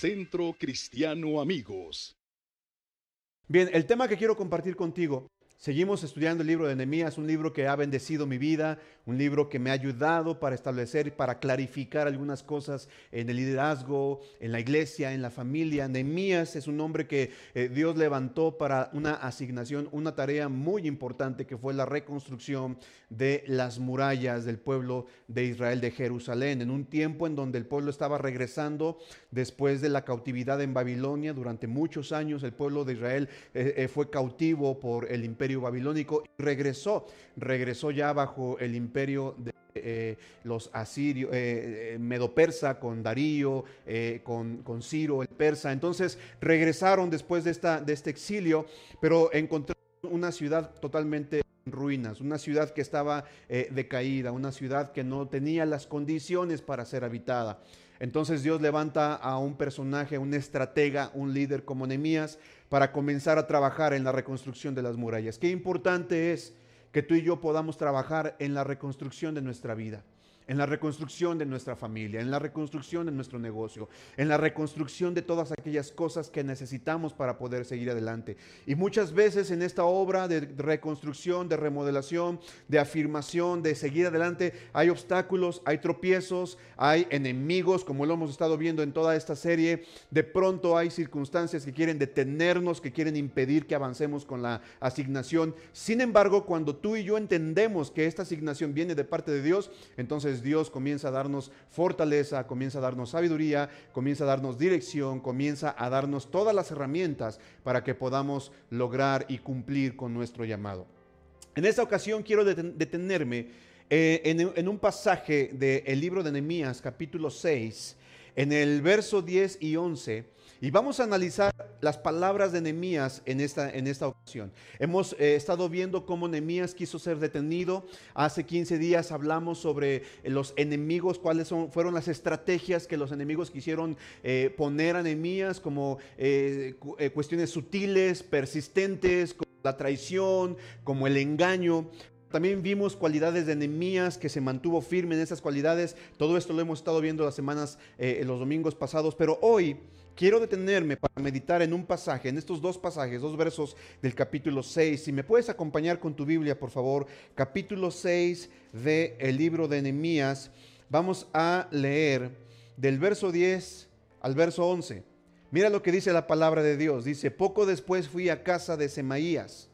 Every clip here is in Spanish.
Centro Cristiano Amigos. Bien, el tema que quiero compartir contigo Seguimos estudiando el libro de Nehemías, un libro que ha bendecido mi vida, un libro que me ha ayudado para establecer y para clarificar algunas cosas en el liderazgo, en la iglesia, en la familia. Nehemías es un hombre que eh, Dios levantó para una asignación, una tarea muy importante que fue la reconstrucción de las murallas del pueblo de Israel de Jerusalén, en un tiempo en donde el pueblo estaba regresando después de la cautividad en Babilonia. Durante muchos años el pueblo de Israel eh, eh, fue cautivo por el imperio babilónico y regresó, regresó ya bajo el imperio de eh, los asirios, eh, eh, Medo-Persa con Darío, con, con, Ciro el persa. Entonces regresaron después de, esta, de este exilio, pero encontraron una ciudad totalmente en ruinas, una ciudad que estaba decaída, una ciudad que no tenía las condiciones para ser habitada. Entonces Dios levanta a un personaje, un estratega, un líder como Nehemías para comenzar a trabajar en la reconstrucción de las murallas. Qué importante es que tú y yo podamos trabajar en la reconstrucción de nuestra vida en la reconstrucción de nuestra familia, en la reconstrucción de nuestro negocio, en la reconstrucción de todas aquellas cosas que necesitamos para poder seguir adelante. Y muchas veces en esta obra de reconstrucción, de remodelación, de afirmación, de seguir adelante, hay obstáculos, hay tropiezos, hay enemigos, como lo hemos estado viendo en toda esta serie. De pronto hay circunstancias que quieren detenernos, que quieren impedir que avancemos con la asignación. Sin embargo, cuando tú y yo entendemos que esta asignación viene de parte de Dios, entonces Dios comienza a darnos fortaleza, comienza a darnos sabiduría, comienza a darnos dirección, comienza a darnos todas las herramientas para que podamos lograr y cumplir con nuestro llamado. En esta ocasión quiero detenerme eh, en, un pasaje del libro de Nehemías, capítulo 6, en el verso 10 y 11 y vamos a analizar las palabras de Nehemías en esta, en esta ocasión. Hemos eh, estado viendo cómo Nehemías quiso ser detenido. Hace 15 días hablamos sobre los enemigos, cuáles son, fueron las estrategias que los enemigos quisieron eh, poner a Nehemías como eh, cuestiones sutiles, persistentes, como la traición, como el engaño. También vimos cualidades de Nehemías que se mantuvo firme en esas cualidades. Todo esto lo hemos estado viendo las semanas, los domingos pasados, pero hoy quiero detenerme para meditar en un pasaje, en estos dos pasajes, dos versos del capítulo 6. Si me puedes acompañar con tu Biblia, por favor, capítulo 6 del libro de Nehemías, vamos a leer del verso 10 al verso 11. Mira lo que dice la palabra de Dios. Dice, poco después fui a casa de Semaías,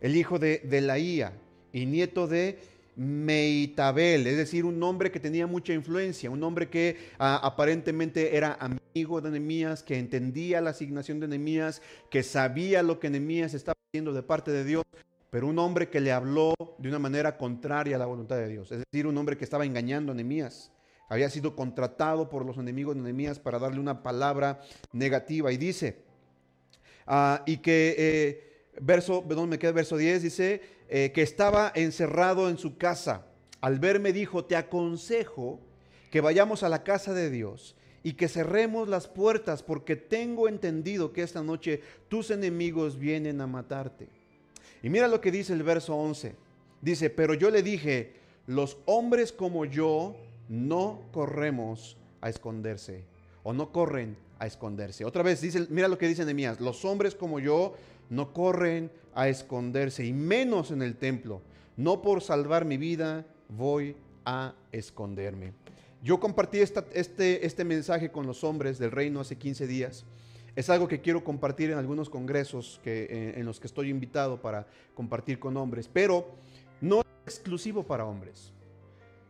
el hijo de Delaía y nieto de Meitabel, es decir, un hombre que tenía mucha influencia, un hombre que ah, aparentemente era amigo de Nehemías, que entendía la asignación de Nehemías, que sabía lo que Nehemías estaba haciendo de parte de Dios, pero un hombre que le habló de una manera contraria a la voluntad de Dios, es decir, un hombre que estaba engañando a Nehemías. Había sido contratado por los enemigos de Nehemías para darle una palabra negativa y dice, ah, y que... Eh, verso, ¿dónde me queda verso 10? Dice eh, que estaba encerrado en su casa. Al verme dijo, te aconsejo que vayamos a la casa de Dios y que cerremos las puertas porque tengo entendido que esta noche tus enemigos vienen a matarte. Y mira lo que dice el verso 11. Dice, pero yo le dije, los hombres como yo no corremos a esconderse o no corren a esconderse. Otra vez dice, mira lo que dice Nehemías, los hombres como yo no corren a esconderse, y menos en el templo. No por salvar mi vida voy a esconderme. Yo compartí este, este mensaje con los hombres del reino hace 15 días. Es algo que quiero compartir en algunos congresos que, eh, en los que estoy invitado para compartir con hombres, pero no es exclusivo para hombres.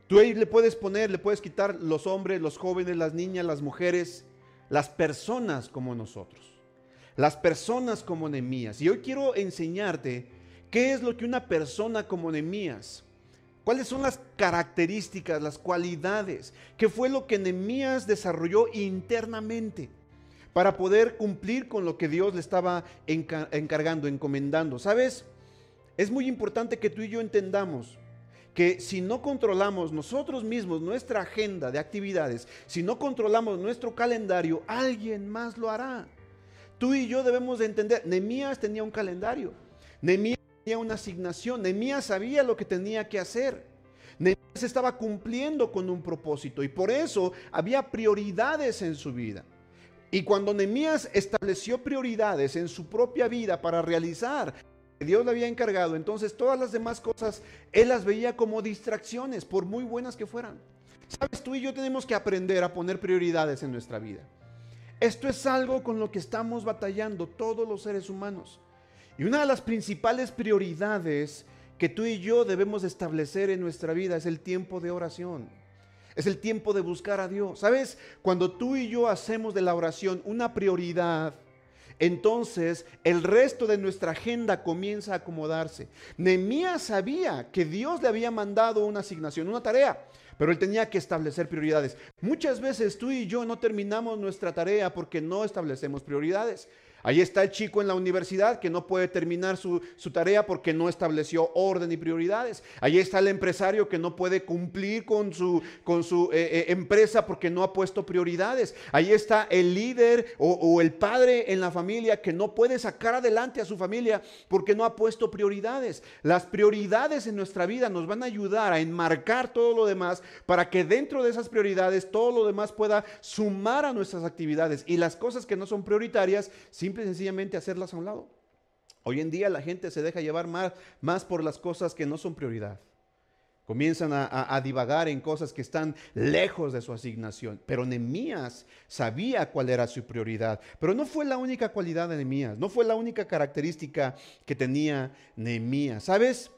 Tú ahí le puedes poner, le puedes quitar los hombres, los jóvenes, las niñas, las mujeres, las personas como nosotros las personas como Nehemías. Y hoy quiero enseñarte qué es lo que una persona como Nehemías, cuáles son las características, las cualidades, qué fue lo que Nehemías desarrolló internamente para poder cumplir con lo que Dios le estaba encargando, encomendando. ¿Sabes? Es muy importante que tú y yo entendamos que si no controlamos nosotros mismos nuestra agenda de actividades, si no controlamos nuestro calendario, alguien más lo hará. Tú y yo debemos de entender, Nemías tenía un calendario, Nemías tenía una asignación, Nemías sabía lo que tenía que hacer. Nemías estaba cumpliendo con un propósito y por eso había prioridades en su vida. Y cuando Nehemías estableció prioridades en su propia vida para realizar que Dios le había encargado, entonces todas las demás cosas él las veía como distracciones, por muy buenas que fueran. Sabes, tú y yo tenemos que aprender a poner prioridades en nuestra vida. Esto es algo con lo que estamos batallando todos los seres humanos. Y una de las principales prioridades que tú y yo debemos establecer en nuestra vida es el tiempo de oración. Es el tiempo de buscar a Dios. ¿Sabes? Cuando tú y yo hacemos de la oración una prioridad, entonces el resto de nuestra agenda comienza a acomodarse. Nehemías sabía que Dios le había mandado una asignación, una tarea, pero él tenía que establecer prioridades. Muchas veces tú y yo no terminamos nuestra tarea porque no establecemos prioridades. Ahí está el chico en la universidad que no puede terminar su, tarea porque no estableció orden y prioridades. Ahí está el empresario que no puede cumplir con su, con su eh, eh, empresa porque no ha puesto prioridades. Ahí está el líder o, el padre en la familia que no puede sacar adelante a su familia porque no ha puesto prioridades. Las prioridades en nuestra vida nos van a ayudar a enmarcar todo lo demás para que dentro de esas prioridades todo lo demás pueda sumar a nuestras actividades y las cosas que no son prioritarias simple y sencillamente hacerlas a un lado. Hoy en día la gente se deja llevar más, más por las cosas que no son prioridad. Comienzan a, divagar en cosas que están lejos de su asignación. Pero Nehemías sabía cuál era su prioridad. Pero no fue la única cualidad de Nehemías, no fue la única característica que tenía Nehemías. ¿Sabes?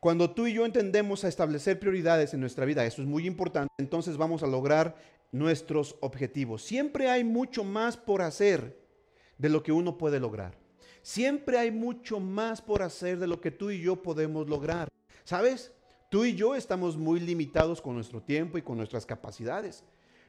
Cuando tú y yo entendemos a establecer prioridades en nuestra vida, eso es muy importante, entonces vamos a lograr nuestros objetivos. Siempre hay mucho más por hacer de lo que uno puede lograr. Siempre hay mucho más por hacer de lo que tú y yo podemos lograr. ¿Sabes? Tú y yo estamos muy limitados con nuestro tiempo y con nuestras capacidades.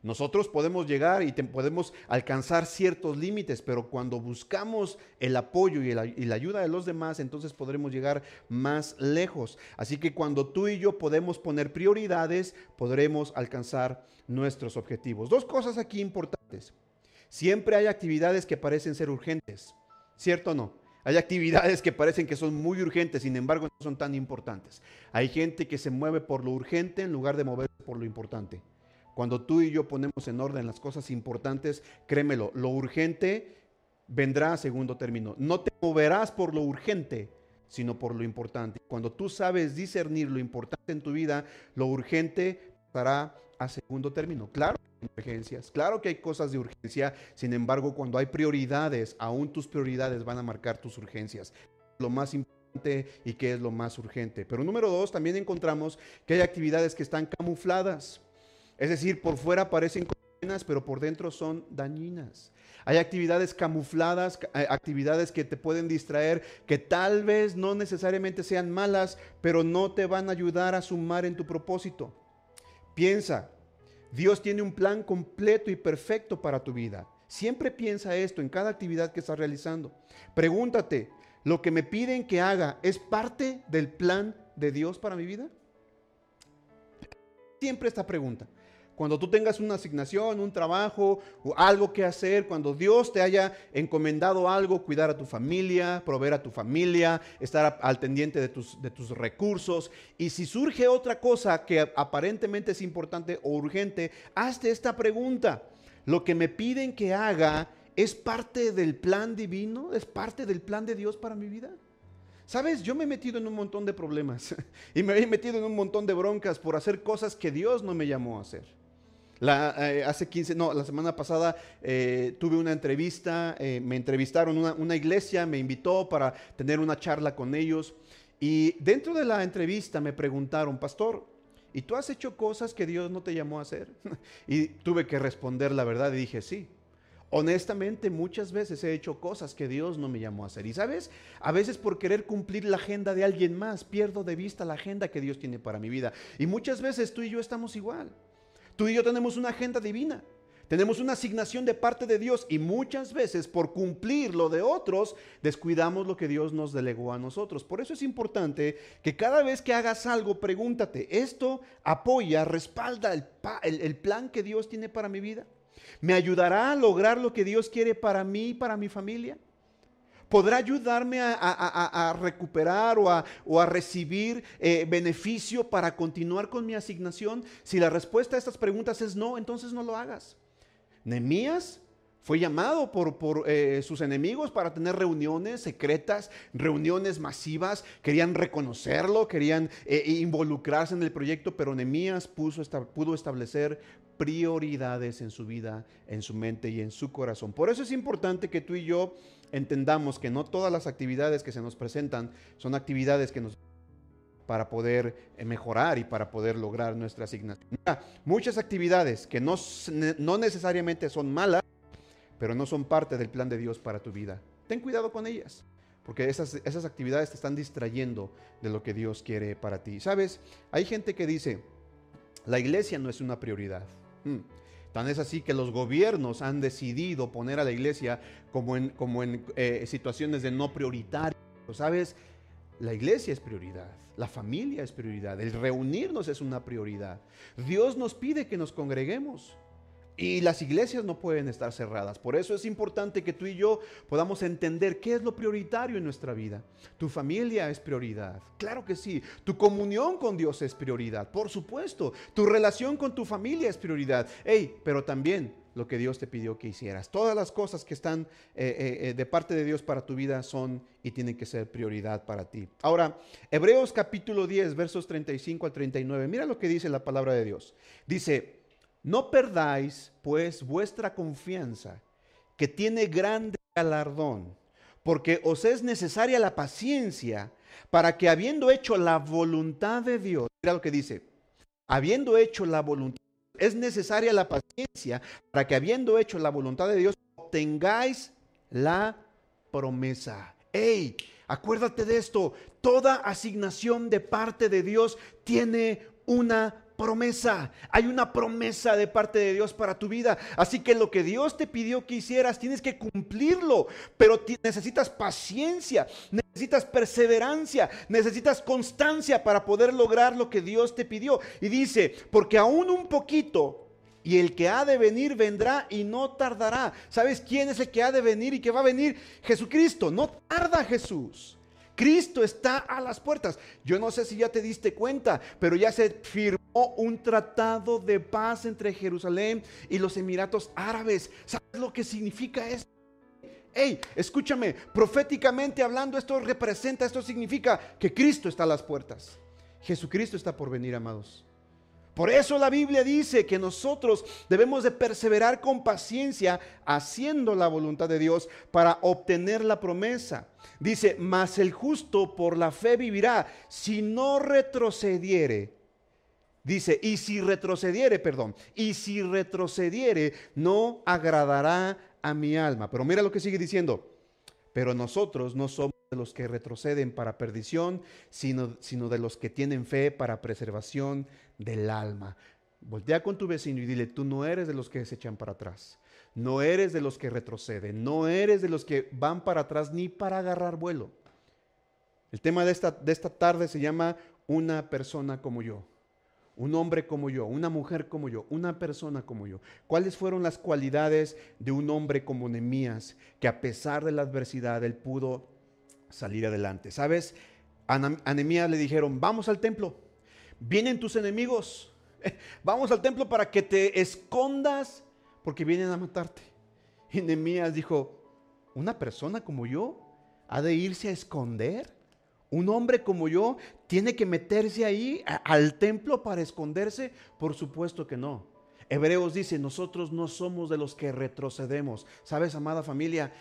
Nosotros podemos llegar y podemos alcanzar ciertos límites, pero cuando buscamos el apoyo y, y, la ayuda de los demás, entonces podremos llegar más lejos. Así que cuando tú y yo podemos poner prioridades, podremos alcanzar nuestros objetivos. Dos cosas aquí importantes. Siempre hay actividades que parecen ser urgentes, ¿cierto o no? Hay actividades que parecen que son muy urgentes, sin embargo no son tan importantes. Hay gente que se mueve por lo urgente en lugar de moverse por lo importante. Cuando tú y yo ponemos en orden las cosas importantes, créemelo, lo urgente vendrá a segundo término. No te moverás por lo urgente, sino por lo importante. Cuando tú sabes discernir lo importante en tu vida, lo urgente estará a segundo término. Claro urgencias. Claro que hay cosas de urgencia, sin embargo, cuando hay prioridades, aún tus prioridades van a marcar tus urgencias. Lo más importante y qué es lo más urgente. Pero número dos, también encontramos que hay actividades que están camufladas. Es decir, por fuera parecen buenas, pero por dentro son dañinas. Hay actividades camufladas, eh, actividades que te pueden distraer, que tal vez no necesariamente sean malas, pero no te van a ayudar a sumar en tu propósito. Piensa, Dios tiene un plan completo y perfecto para tu vida. Siempre piensa esto en cada actividad que estás realizando. Pregúntate, ¿lo que me piden que haga es parte del plan de Dios para mi vida? Siempre esta pregunta. Cuando tú tengas una asignación, un trabajo o algo que hacer, cuando Dios te haya encomendado algo, cuidar a tu familia, proveer a tu familia, estar al pendiente de tus, de tus recursos. Y si surge otra cosa que aparentemente es importante o urgente, hazte esta pregunta. ¿Lo que me piden que haga es parte del plan divino? ¿Es parte del plan de Dios para mi vida? Sabes, yo me he metido en un montón de problemas y me he metido en un montón de broncas por hacer cosas que Dios no me llamó a hacer. La, eh, hace 15, no, la semana pasada eh, tuve una entrevista, eh, me entrevistaron una, una, iglesia, me invitó para tener una charla con ellos y dentro de la entrevista me preguntaron, pastor, ¿y tú has hecho cosas que Dios no te llamó a hacer? y tuve que responder la verdad y dije, sí. Honestamente, muchas veces he hecho cosas que Dios no me llamó a hacer. Y sabes, a veces por querer cumplir la agenda de alguien más, pierdo de vista la agenda que Dios tiene para mi vida. Y muchas veces tú y yo estamos igual. Tú y yo tenemos una agenda divina. Tenemos una asignación de parte de Dios y muchas veces por cumplir lo de otros descuidamos lo que Dios nos delegó a nosotros. Por eso es importante que cada vez que hagas algo pregúntate, ¿esto apoya, respalda el, el plan que Dios tiene para mi vida? ¿Me ayudará a lograr lo que Dios quiere para mí y para mi familia? Podrá ayudarme a, recuperar o a, recibir eh, beneficio para continuar con mi asignación? Si la respuesta a estas preguntas es no, entonces no lo hagas. Nemías Fue llamado por, eh, sus enemigos para tener reuniones secretas, reuniones masivas. Querían reconocerlo, querían eh, involucrarse en el proyecto, pero Nehemías puso, pudo establecer prioridades en su vida, en su mente y en su corazón. Por eso es importante que tú y yo entendamos que no todas las actividades que se nos presentan son actividades que nos para poder eh, mejorar y para poder lograr nuestra asignación. muchas actividades que no, no necesariamente son malas, pero no son parte del plan de Dios para tu vida. Ten cuidado con ellas, porque esas, esas actividades te están distrayendo de lo que Dios quiere para ti. Sabes, hay gente que dice, la iglesia no es una prioridad. Hmm. Tan es así que los gobiernos han decidido poner a la iglesia como en, como en eh, situaciones de no prioritario. ¿Sabes? La iglesia es prioridad, la familia es prioridad, el reunirnos es una prioridad. Dios nos pide que nos congreguemos. Y las iglesias no pueden estar cerradas. Por eso es importante que tú y yo podamos entender qué es lo prioritario en nuestra vida. Tu familia es prioridad. Claro que sí. Tu comunión con Dios es prioridad. Por supuesto. Tu relación con tu familia es prioridad. Hey, pero también lo que Dios te pidió que hicieras. Todas las cosas que están eh, eh, eh, de parte de Dios para tu vida son y tienen que ser prioridad para ti. Ahora, Hebreos capítulo 10, versos 35 al 39. Mira lo que dice la palabra de Dios. Dice, no perdáis, pues, vuestra confianza, que tiene grande galardón, porque os es necesaria la paciencia para que habiendo hecho la voluntad de Dios, mira lo que dice, habiendo hecho la voluntad, es necesaria la paciencia para que habiendo hecho la voluntad de Dios, obtengáis la promesa. ¡Ey! Acuérdate de esto, toda asignación de parte de Dios tiene una promesa. Hay una promesa de parte de Dios para tu vida. Así que lo que Dios te pidió que hicieras, tienes que cumplirlo. Pero necesitas paciencia, necesitas perseverancia, necesitas constancia para poder lograr lo que Dios te pidió. Y dice, porque aún un poquito y el que ha de venir vendrá y no tardará. ¿Sabes quién es el que ha de venir y que va a venir? Jesucristo. No tarda Jesús. Cristo está a las puertas. Yo no sé si ya te diste cuenta, pero ya se firmó un tratado de paz entre Jerusalén y los Emiratos Árabes. ¿Sabes lo que significa esto? Hey, escúchame, proféticamente hablando, esto representa, esto significa que Cristo está a las puertas. Jesucristo está por venir, amados. Por eso la Biblia dice que nosotros debemos de perseverar con paciencia haciendo la voluntad de Dios para obtener la promesa. Dice, mas el justo por la fe vivirá si no retrocediere. Dice, y si retrocediere, perdón, y si retrocediere, no agradará a mi alma. Pero mira lo que sigue diciendo. Pero nosotros no somos de los que retroceden para perdición, sino, sino de los que tienen fe para preservación del alma. Voltea con tu vecino y dile, tú no eres de los que se echan para atrás, no eres de los que retroceden, no eres de los que van para atrás ni para agarrar vuelo. El tema de esta, de esta tarde se llama una persona como yo, un hombre como yo, una mujer como yo, una persona como yo. ¿Cuáles fueron las cualidades de un hombre como Nemías que a pesar de la adversidad él pudo salir adelante? ¿Sabes? A Nemías le dijeron, vamos al templo vienen tus enemigos. Vamos al templo para que te escondas porque vienen a matarte. Y Nehemías dijo, ¿una persona como yo ha de irse a esconder? ¿Un hombre como yo tiene que meterse ahí al templo para esconderse? Por supuesto que no. Hebreos dice, nosotros no somos de los que retrocedemos. ¿Sabes, amada familia?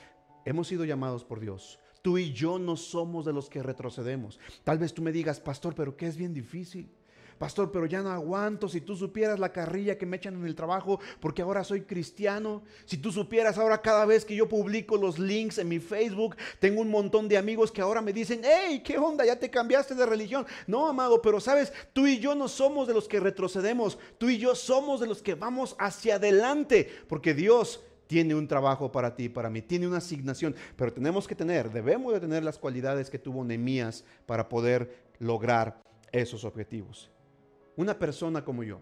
Hemos sido llamados por Dios. Tú y yo no somos de los que retrocedemos. Tal vez tú me digas, pastor, pero que es bien difícil. Pastor, pero ya no aguanto. Si tú supieras la carrilla que me echan en el trabajo porque ahora soy cristiano. Si tú supieras ahora cada vez que yo publico los links en mi Facebook, tengo un montón de amigos que ahora me dicen, hey, ¿qué onda? Ya te cambiaste de religión. No, amado, pero sabes, tú y yo no somos de los que retrocedemos. Tú y yo somos de los que vamos hacia adelante porque Dios tiene un trabajo para ti, para mí, tiene una asignación, pero tenemos que tener, debemos de tener las cualidades que tuvo Nehemías para poder lograr esos objetivos una persona como yo.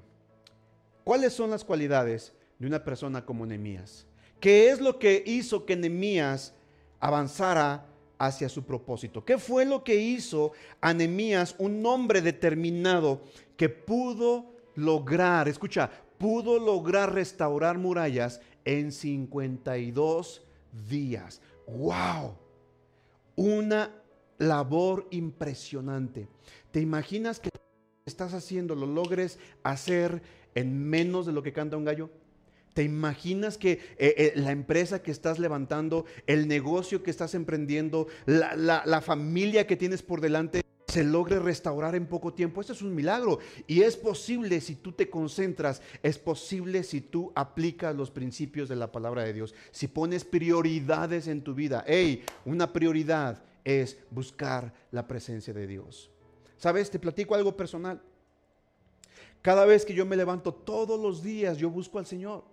¿Cuáles son las cualidades de una persona como Nehemías? ¿Qué es lo que hizo que Nehemías avanzara hacia su propósito? ¿Qué fue lo que hizo a Nehemías un hombre determinado que pudo lograr, escucha, pudo lograr restaurar murallas en 52 días. ¡Wow! Una labor impresionante. ¿Te imaginas que estás haciendo lo logres hacer en menos de lo que canta un gallo? ¿Te imaginas que eh, eh, la empresa que estás levantando, el negocio que estás emprendiendo, la, familia que tienes por delante se logre restaurar en poco tiempo. Esto es un milagro. Y es posible si tú te concentras, es posible si tú aplicas los principios de la palabra de Dios, si pones prioridades en tu vida. Hey, una prioridad es buscar la presencia de Dios. ¿Sabes? Te platico algo personal. Cada vez que yo me levanto todos los días, yo busco al Señor.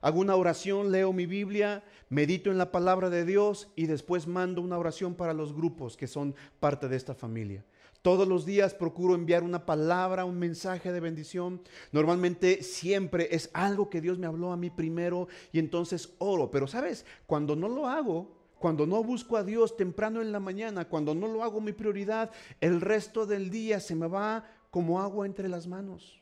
Hago una oración, leo mi Biblia, medito en la palabra de Dios y después mando una oración para los grupos que son parte de esta familia. Todos los días procuro enviar una palabra, un mensaje de bendición. Normalmente siempre es algo que Dios me habló a mí primero y entonces oro. Pero sabes, cuando no lo hago, cuando no busco a Dios temprano en la mañana, cuando no lo hago mi prioridad, el resto del día se me va como agua entre las manos.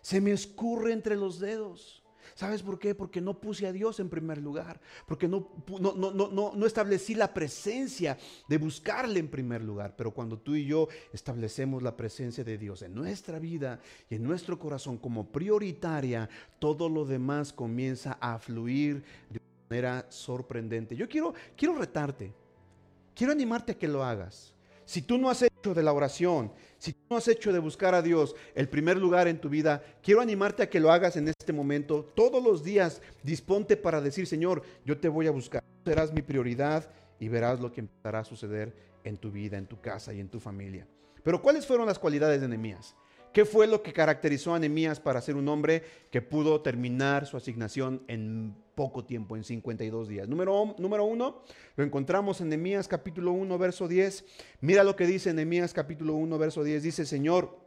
Se me escurre entre los dedos. ¿Sabes por qué? Porque no puse a Dios en primer lugar, porque no, no, no, no, establecí la presencia de buscarle en primer lugar. Pero cuando tú y yo establecemos la presencia de Dios en nuestra vida y en nuestro corazón como prioritaria, todo lo demás comienza a fluir de sorprendente. Yo quiero, quiero retarte, quiero animarte a que lo hagas. Si tú no has hecho de la oración, si tú no has hecho de buscar a Dios el primer lugar en tu vida, quiero animarte a que lo hagas en este momento. Todos los días disponte para decir, Señor, yo te voy a buscar. Serás mi prioridad y verás lo que empezará a suceder en tu vida, en tu casa y en tu familia. Pero ¿cuáles fueron las cualidades de Nehemías? ¿Qué fue lo que caracterizó a Nehemías para ser un hombre que pudo terminar su asignación en poco tiempo, en 52 días? Número, número uno, lo encontramos en Nehemías capítulo 1, verso 10. Mira lo que dice Nehemías capítulo 1, verso 10. Dice, Señor,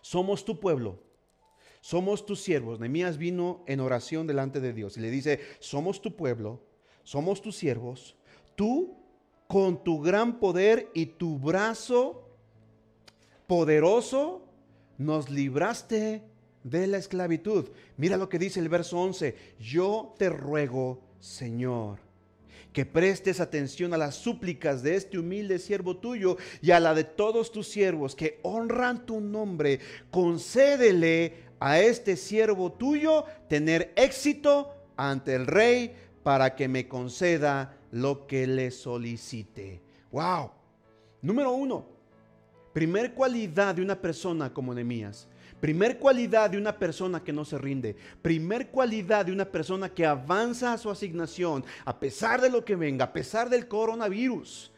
somos tu pueblo, somos tus siervos. Nehemías vino en oración delante de Dios y le dice, somos tu pueblo, somos tus siervos, tú con tu gran poder y tu brazo poderoso nos libraste de la esclavitud. Mira lo que dice el verso 11. Yo te ruego, Señor, que prestes atención a las súplicas de este humilde siervo tuyo y a la de todos tus siervos que honran tu nombre. Concédele a este siervo tuyo tener éxito ante el rey para que me conceda lo que le solicite. Wow. Número uno, Primer cualidad de una persona como Nehemías. Primer cualidad de una persona que no se rinde. Primer cualidad de una persona que avanza a su asignación a pesar de lo que venga, a pesar del coronavirus,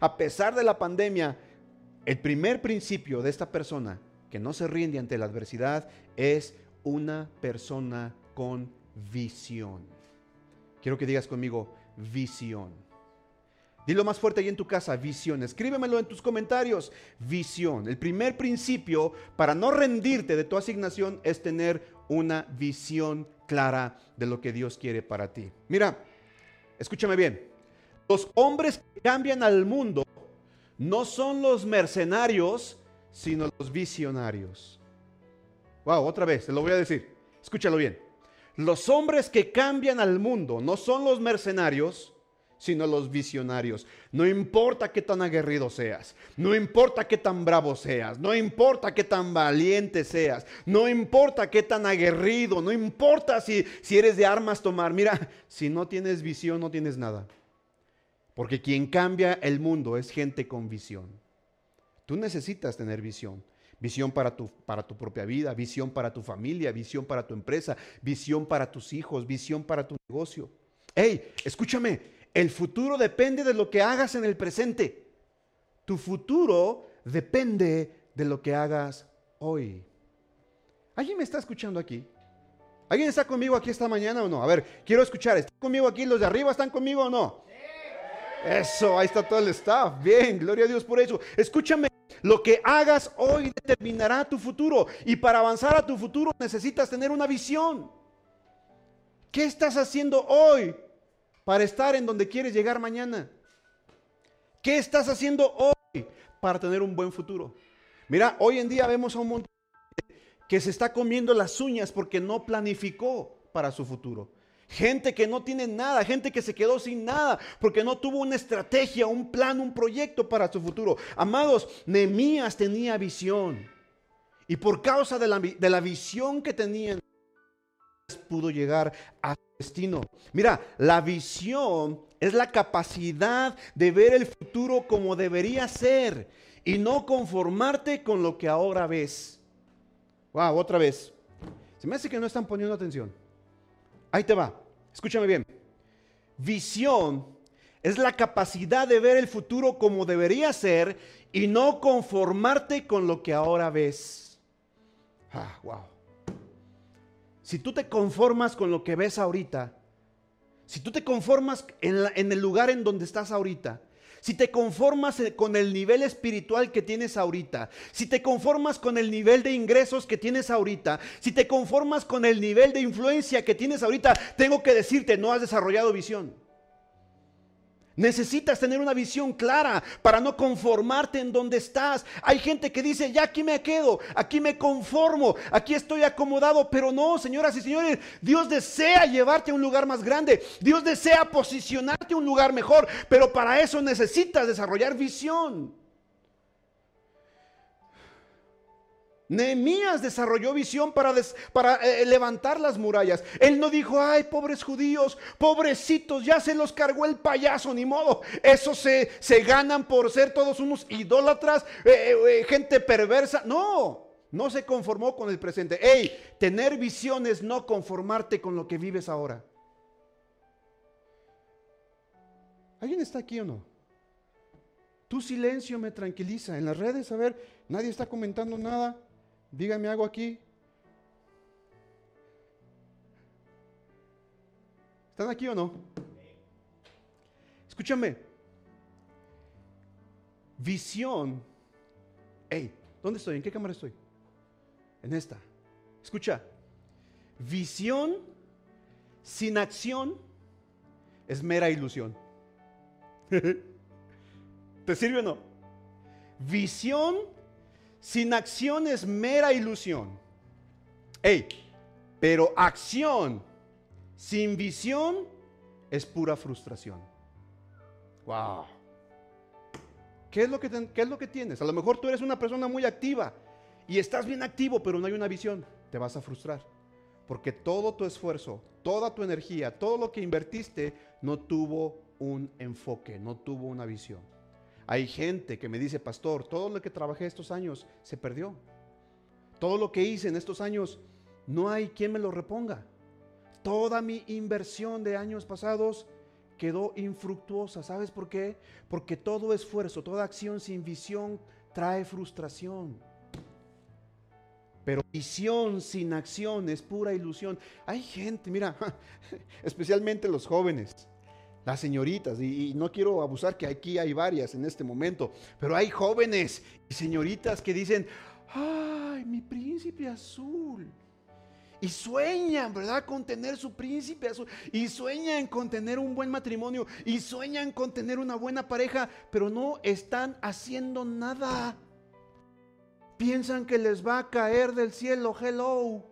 a pesar de la pandemia. El primer principio de esta persona que no se rinde ante la adversidad es una persona con visión. Quiero que digas conmigo, visión. Dilo más fuerte ahí en tu casa, visión. Escríbemelo en tus comentarios, visión. El primer principio para no rendirte de tu asignación es tener una visión clara de lo que Dios quiere para ti. Mira, escúchame bien. Los hombres que cambian al mundo no son los mercenarios, sino los visionarios. Wow, otra vez, te lo voy a decir. Escúchalo bien. Los hombres que cambian al mundo no son los mercenarios, sino los visionarios. No importa qué tan aguerrido seas, no importa qué tan bravo seas, no importa qué tan valiente seas, no importa qué tan aguerrido, no importa si, si eres de armas tomar. Mira, si no tienes visión, no tienes nada. Porque quien cambia el mundo es gente con visión. Tú necesitas tener visión. Visión para tu, para tu propia vida, visión para tu familia, visión para tu empresa, visión para tus hijos, visión para tu negocio. Hey, escúchame, el futuro depende de lo que hagas en el presente. Tu futuro depende de lo que hagas hoy. ¿Alguien me está escuchando aquí? ¿Alguien está conmigo aquí esta mañana o no? A ver, quiero escuchar. ¿Están conmigo aquí? ¿Los de arriba están conmigo o no? Eso, ahí está todo el staff. Bien, gloria a Dios por eso. Escúchame, lo que hagas hoy determinará tu futuro. Y para avanzar a tu futuro necesitas tener una visión. ¿Qué estás haciendo hoy para estar en donde quieres llegar mañana? ¿Qué estás haciendo hoy para tener un buen futuro? Mira, hoy en día vemos a un montón que se está comiendo las uñas porque no planificó para su futuro. Gente que no tiene nada, gente que se quedó sin nada porque no tuvo una estrategia, un plan, un proyecto para su futuro. Amados, Nehemías tenía visión. Y por causa de la, de la visión que tenía, pudo llegar a su destino. Mira, la visión es la capacidad de ver el futuro como debería ser y no conformarte con lo que ahora ves. Wow, otra vez. Se me hace que no están poniendo atención. Ahí te va. Escúchame bien. Visión es la capacidad de ver el futuro como debería ser y no conformarte con lo que ahora ves. Ah, wow. Si tú te conformas con lo que ves ahorita, si tú te conformas en, el lugar en donde estás ahorita, si te conformas eh, con el nivel espiritual que tienes ahorita, si te conformas con el nivel de ingresos que tienes ahorita, si te conformas con el nivel de influencia que tienes ahorita, tengo que decirte, no has desarrollado visión. Necesitas tener una visión clara para no conformarte en donde estás. Hay gente que dice, ya aquí me quedo, aquí me conformo, aquí estoy acomodado, pero no, señoras y señores, Dios desea llevarte a un lugar más grande, Dios desea posicionarte a un lugar mejor, pero para eso necesitas desarrollar visión. Nehemías desarrolló visión para, para eh, levantar las murallas. Él no dijo, ay, pobres judíos, pobrecitos, ya se los cargó el payaso, ni modo. Eso se, se ganan por ser todos unos idólatras, eh, eh, gente perversa. No, no se conformó con el presente. Hey, tener visiones, no conformarte con lo que vives ahora. ¿Alguien está aquí o no? Tu silencio me tranquiliza. En las redes, a ver, nadie está comentando nada. Dígame algo aquí. ¿Están aquí o no? Escúchame. Visión. Hey, ¿dónde estoy? ¿En qué cámara estoy? En esta. Escucha. Visión sin acción es mera ilusión. ¿Te sirve o no? Visión sin acción es mera ilusión. Hey, pero acción sin visión es pura frustración. Wow. ¿Qué es, lo que ¿Qué es lo que tienes? A lo mejor tú eres una persona muy activa y estás bien activo, pero no hay una visión. Te vas a frustrar. Porque todo tu esfuerzo, toda tu energía, todo lo que invertiste no tuvo un enfoque, no tuvo una visión. Hay gente que me dice, pastor, todo lo que trabajé estos años se perdió. Todo lo que hice en estos años, no hay quien me lo reponga. Toda mi inversión de años pasados quedó infructuosa. ¿Sabes por qué? Porque todo esfuerzo, toda acción sin visión trae frustración. Pero visión sin acción es pura ilusión. Hay gente, mira, especialmente los jóvenes, las señoritas, y, no quiero abusar que aquí hay varias en este momento, pero hay jóvenes y señoritas que dicen, ay, mi príncipe azul. Y sueñan, ¿verdad? Con tener su príncipe azul. Y sueñan con tener un buen matrimonio. Y sueñan con tener una buena pareja. Pero no están haciendo nada. Piensan que les va a caer del cielo. Hello.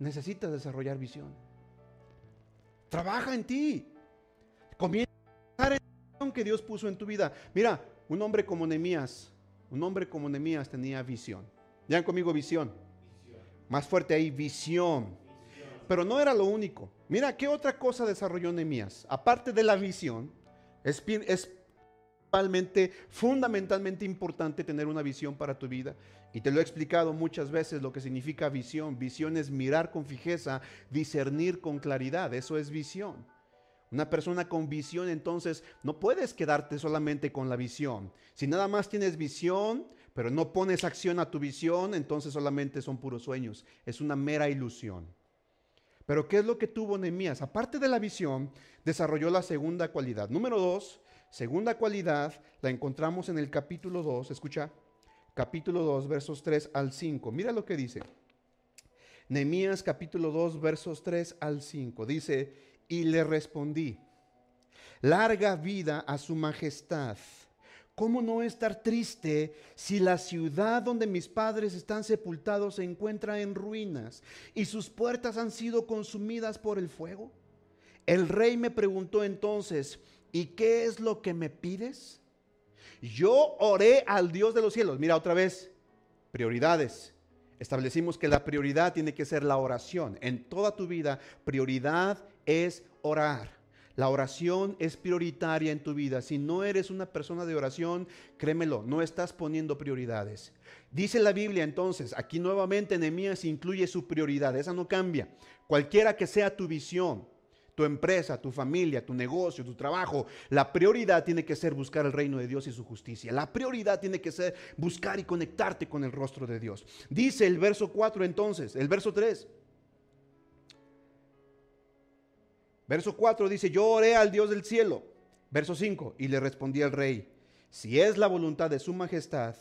Necesitas desarrollar visión. Trabaja en ti. Comienza a en la que Dios puso en tu vida. Mira, un hombre como Nemías, un hombre como Nemías tenía visión. Vean conmigo visión. Más fuerte ahí, visión. Pero no era lo único. Mira, ¿qué otra cosa desarrolló Nemías? Aparte de la visión, es fundamentalmente importante tener una visión para tu vida. Y te lo he explicado muchas veces lo que significa visión. Visión es mirar con fijeza, discernir con claridad. Eso es visión. Una persona con visión entonces no puedes quedarte solamente con la visión. Si nada más tienes visión, pero no pones acción a tu visión, entonces solamente son puros sueños. Es una mera ilusión. Pero ¿qué es lo que tuvo Nehemías? Aparte de la visión, desarrolló la segunda cualidad. Número dos, segunda cualidad la encontramos en el capítulo 2. Escucha, capítulo 2, versos 3 al 5. Mira lo que dice. Nehemías capítulo 2, versos 3 al 5. Dice, y le respondí, larga vida a su majestad, ¿Cómo no estar triste si la ciudad donde mis padres están sepultados se encuentra en ruinas y sus puertas han sido consumidas por el fuego? El rey me preguntó entonces, ¿y qué es lo que me pides? Yo oré al Dios de los cielos. Mira otra vez, prioridades. Establecimos que la prioridad tiene que ser la oración. En toda tu vida, prioridad es orar. La oración es prioritaria en tu vida. Si no eres una persona de oración, créemelo, no estás poniendo prioridades. Dice la Biblia entonces, aquí nuevamente Nehemías incluye su prioridad, esa no cambia. Cualquiera que sea tu visión, tu empresa, tu familia, tu negocio, tu trabajo, la prioridad tiene que ser buscar el reino de Dios y su justicia. La prioridad tiene que ser buscar y conectarte con el rostro de Dios. Dice el verso 4 entonces, el verso 3. Verso 4 dice, yo oré al Dios del cielo. Verso 5, y le respondí al rey, si es la voluntad de su majestad,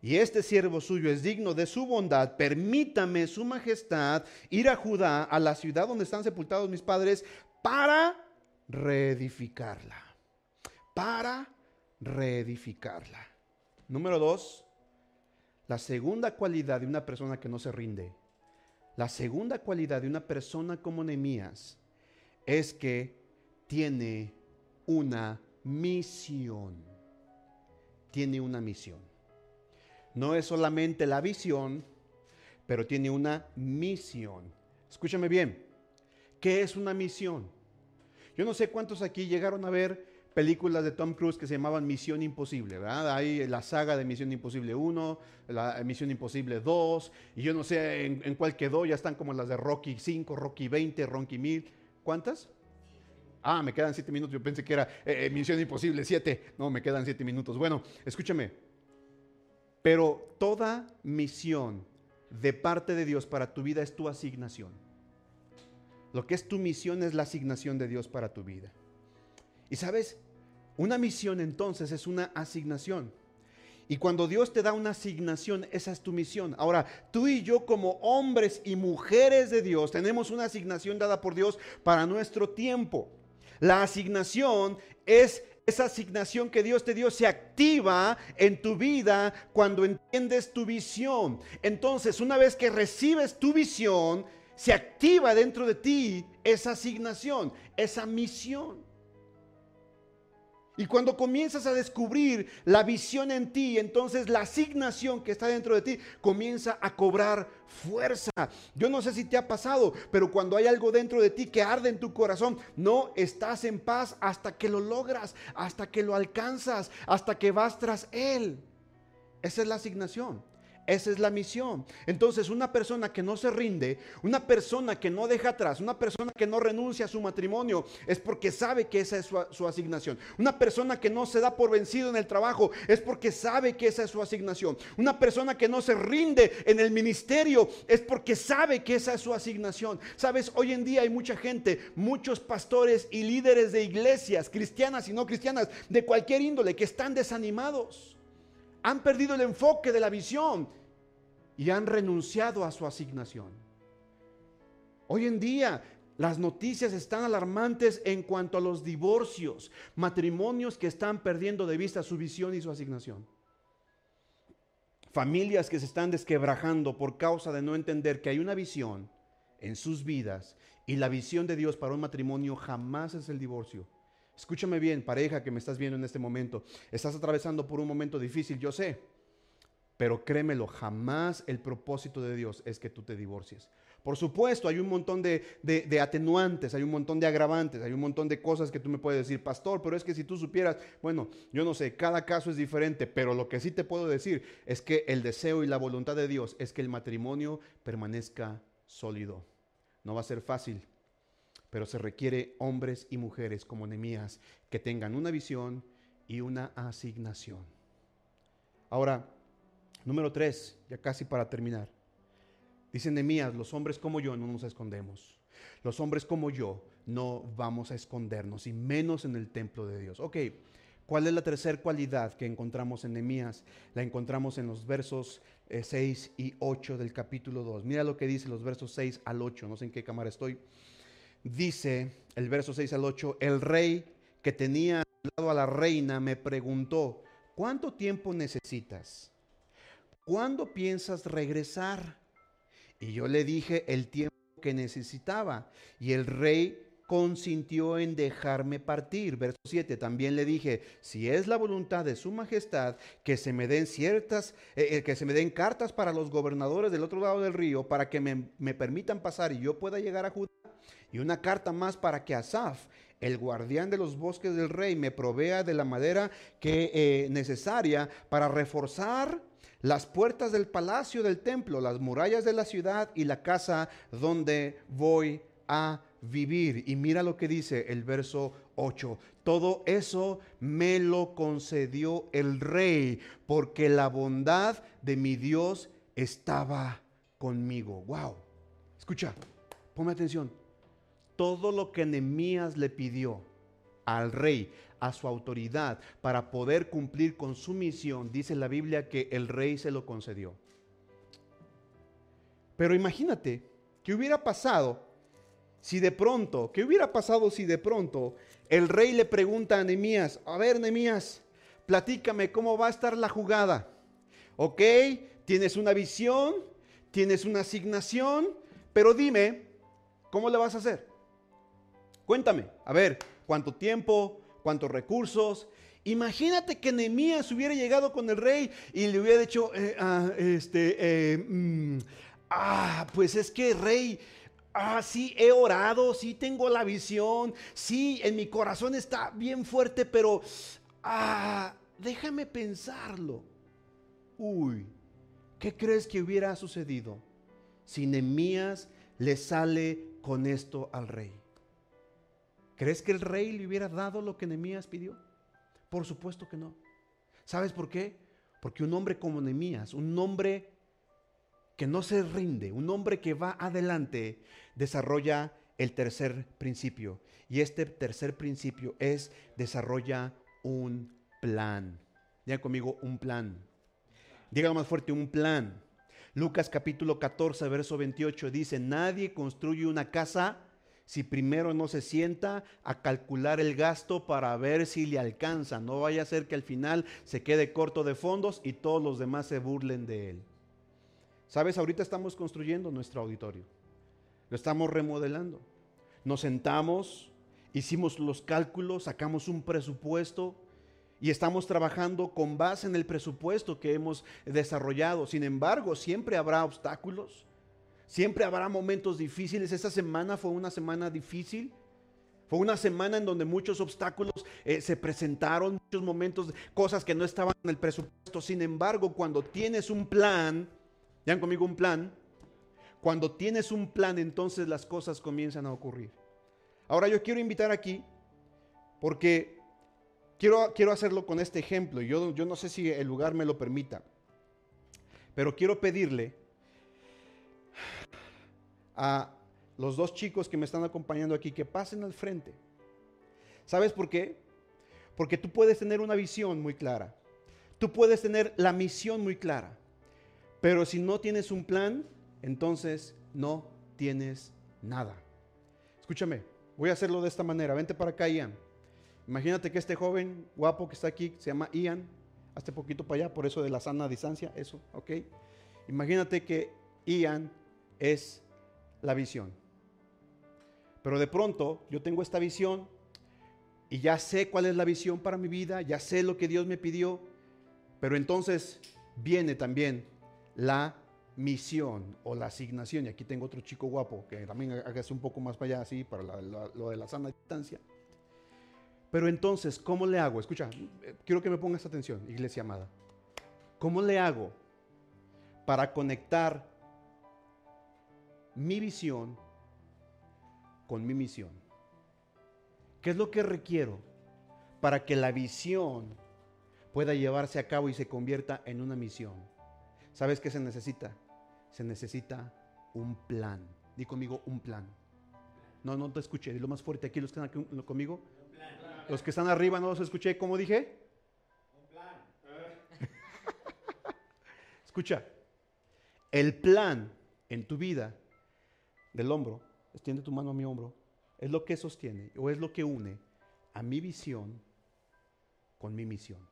y este siervo suyo es digno de su bondad, permítame su majestad ir a Judá, a la ciudad donde están sepultados mis padres, para reedificarla. Para reedificarla. Número dos, la segunda cualidad de una persona que no se rinde. La segunda cualidad de una persona como Nehemías es que tiene una misión. Tiene una misión. No es solamente la visión, pero tiene una misión. Escúchame bien, ¿qué es una misión? Yo no sé cuántos aquí llegaron a ver películas de Tom Cruise que se llamaban Misión Imposible, ¿verdad? Hay la saga de Misión Imposible 1, la Misión Imposible 2, y yo no sé en, cuál quedó, ya están como las de Rocky 5, Rocky 20, Rocky 1000. ¿Cuántas? Ah, me quedan 7 minutos, yo pensé que era eh, eh, Misión Imposible 7, no, me quedan 7 minutos. Bueno, escúchame, pero toda misión de parte de Dios para tu vida es tu asignación. Lo que es tu misión es la asignación de Dios para tu vida. Y sabes, una misión entonces es una asignación. Y cuando Dios te da una asignación, esa es tu misión. Ahora, tú y yo como hombres y mujeres de Dios tenemos una asignación dada por Dios para nuestro tiempo. La asignación es esa asignación que Dios te dio se activa en tu vida cuando entiendes tu visión. Entonces, una vez que recibes tu visión, se activa dentro de ti esa asignación, esa misión. Y cuando comienzas a descubrir la visión en ti, entonces la asignación que está dentro de ti comienza a cobrar fuerza. Yo no sé si te ha pasado, pero cuando hay algo dentro de ti que arde en tu corazón, no estás en paz hasta que lo logras, hasta que lo alcanzas, hasta que vas tras él. Esa es la asignación. Esa es la misión. Entonces, una persona que no se rinde, una persona que no deja atrás, una persona que no renuncia a su matrimonio, es porque sabe que esa es su, asignación. Una persona que no se da por vencido en el trabajo, es porque sabe que esa es su asignación. Una persona que no se rinde en el ministerio, es porque sabe que esa es su asignación. Sabes, hoy en día hay mucha gente, muchos pastores y líderes de iglesias, cristianas y no cristianas, de cualquier índole, que están desanimados han perdido el enfoque de la visión y han renunciado a su asignación. Hoy en día las noticias están alarmantes en cuanto a los divorcios, matrimonios que están perdiendo de vista su visión y su asignación. Familias que se están desquebrajando por causa de no entender que hay una visión en sus vidas y la visión de Dios para un matrimonio jamás es el divorcio. Escúchame bien, pareja que me estás viendo en este momento. Estás atravesando por un momento difícil, yo sé. Pero créemelo, jamás el propósito de Dios es que tú te divorcies. Por supuesto, hay un montón de, de, atenuantes, hay un montón de agravantes, hay un montón de cosas que tú me puedes decir, pastor, pero es que si tú supieras, bueno, yo no sé, cada caso es diferente, pero lo que sí te puedo decir es que el deseo y la voluntad de Dios es que el matrimonio permanezca sólido. No va a ser fácil, pero se requiere hombres y mujeres como Nehemías que tengan una visión y una asignación. Ahora, número tres, ya casi para terminar. Dice Nehemías, los hombres como yo no nos escondemos. Los hombres como yo no vamos a escondernos, y menos en el templo de Dios. Ok, ¿cuál es la tercera cualidad que encontramos en Nehemías? La encontramos en los versos 6 eh, y 8 del capítulo 2. Mira lo que dice los versos 6 al 8, no sé en qué cámara estoy dice el verso 6 al 8, el rey que tenía al lado a la reina me preguntó, ¿cuánto tiempo necesitas? ¿Cuándo piensas regresar? Y yo le dije el tiempo que necesitaba. Y el rey consintió en dejarme partir. Verso 7, también le dije, si es la voluntad de su majestad que se me den ciertas, eh, eh, que se me den cartas para los gobernadores del otro lado del río, para que me, me permitan pasar y yo pueda llegar a Judá, y una carta más para que Asaf, el guardián de los bosques del rey, me provea de la madera que eh, necesaria para reforzar las puertas del palacio del templo, las murallas de la ciudad y la casa donde voy a vivir. Y mira lo que dice el verso 8. Todo eso me lo concedió el rey, porque la bondad de mi Dios estaba conmigo. Wow. Escucha, ponme atención. Todo lo que Nehemías le pidió al rey, a su autoridad, para poder cumplir con su misión, dice la Biblia que el rey se lo concedió. Pero imagínate que hubiera pasado si de pronto, ¿qué hubiera pasado si de pronto el rey le pregunta a Nehemías, a ver Nehemías, platícame cómo va a estar la jugada? ¿Ok? Tienes una visión, tienes una asignación, pero dime, ¿cómo le vas a hacer? Cuéntame, a ver, ¿cuánto tiempo? ¿Cuántos recursos? Imagínate que Nehemías hubiera llegado con el rey y le hubiera dicho, eh, ah, este, eh, mm, ah, pues es que rey, Ah, sí, he orado, sí tengo la visión, sí, en mi corazón está bien fuerte, pero ah, déjame pensarlo. Uy, ¿qué crees que hubiera sucedido si Nemías le sale con esto al rey? ¿Crees que el rey le hubiera dado lo que Nemías pidió? Por supuesto que no. ¿Sabes por qué? Porque un hombre como Nemías, un hombre que no se rinde, un hombre que va adelante, desarrolla el tercer principio. Y este tercer principio es desarrolla un plan. Digan conmigo un plan. Diga más fuerte, un plan. Lucas capítulo 14, verso 28 dice, nadie construye una casa si primero no se sienta a calcular el gasto para ver si le alcanza. No vaya a ser que al final se quede corto de fondos y todos los demás se burlen de él. Sabes, ahorita estamos construyendo nuestro auditorio. Lo estamos remodelando. Nos sentamos, hicimos los cálculos, sacamos un presupuesto y estamos trabajando con base en el presupuesto que hemos desarrollado. Sin embargo, siempre habrá obstáculos, siempre habrá momentos difíciles. Esta semana fue una semana difícil. Fue una semana en donde muchos obstáculos eh, se presentaron, muchos momentos, cosas que no estaban en el presupuesto. Sin embargo, cuando tienes un plan, ¿Ya conmigo un plan? Cuando tienes un plan, entonces las cosas comienzan a ocurrir. Ahora yo quiero invitar aquí, porque quiero, quiero hacerlo con este ejemplo. Yo, yo no sé si el lugar me lo permita, pero quiero pedirle a los dos chicos que me están acompañando aquí que pasen al frente. ¿Sabes por qué? Porque tú puedes tener una visión muy clara. Tú puedes tener la misión muy clara. Pero si no tienes un plan, entonces no tienes nada. Escúchame, voy a hacerlo de esta manera. Vente para acá, Ian. Imagínate que este joven guapo que está aquí se llama Ian. Hazte poquito para allá, por eso de la sana distancia, eso, ¿ok? Imagínate que Ian es la visión. Pero de pronto yo tengo esta visión y ya sé cuál es la visión para mi vida, ya sé lo que Dios me pidió, pero entonces viene también la misión o la asignación. Y aquí tengo otro chico guapo que también hágase un poco más para allá, así, para lo de la sana distancia. Pero entonces, ¿cómo le hago? Escucha, quiero que me pongas atención, iglesia amada. ¿Cómo le hago para conectar mi visión con mi misión? ¿Qué es lo que requiero para que la visión pueda llevarse a cabo y se convierta en una misión? ¿Sabes qué se necesita? Se necesita un plan. Di conmigo un plan. No, no te escuché. Dilo más fuerte aquí los que están aquí conmigo. Los que están arriba no los escuché. ¿Cómo dije? Un plan. Escucha. El plan en tu vida del hombro, extiende tu mano a mi hombro, es lo que sostiene o es lo que une a mi visión con mi misión.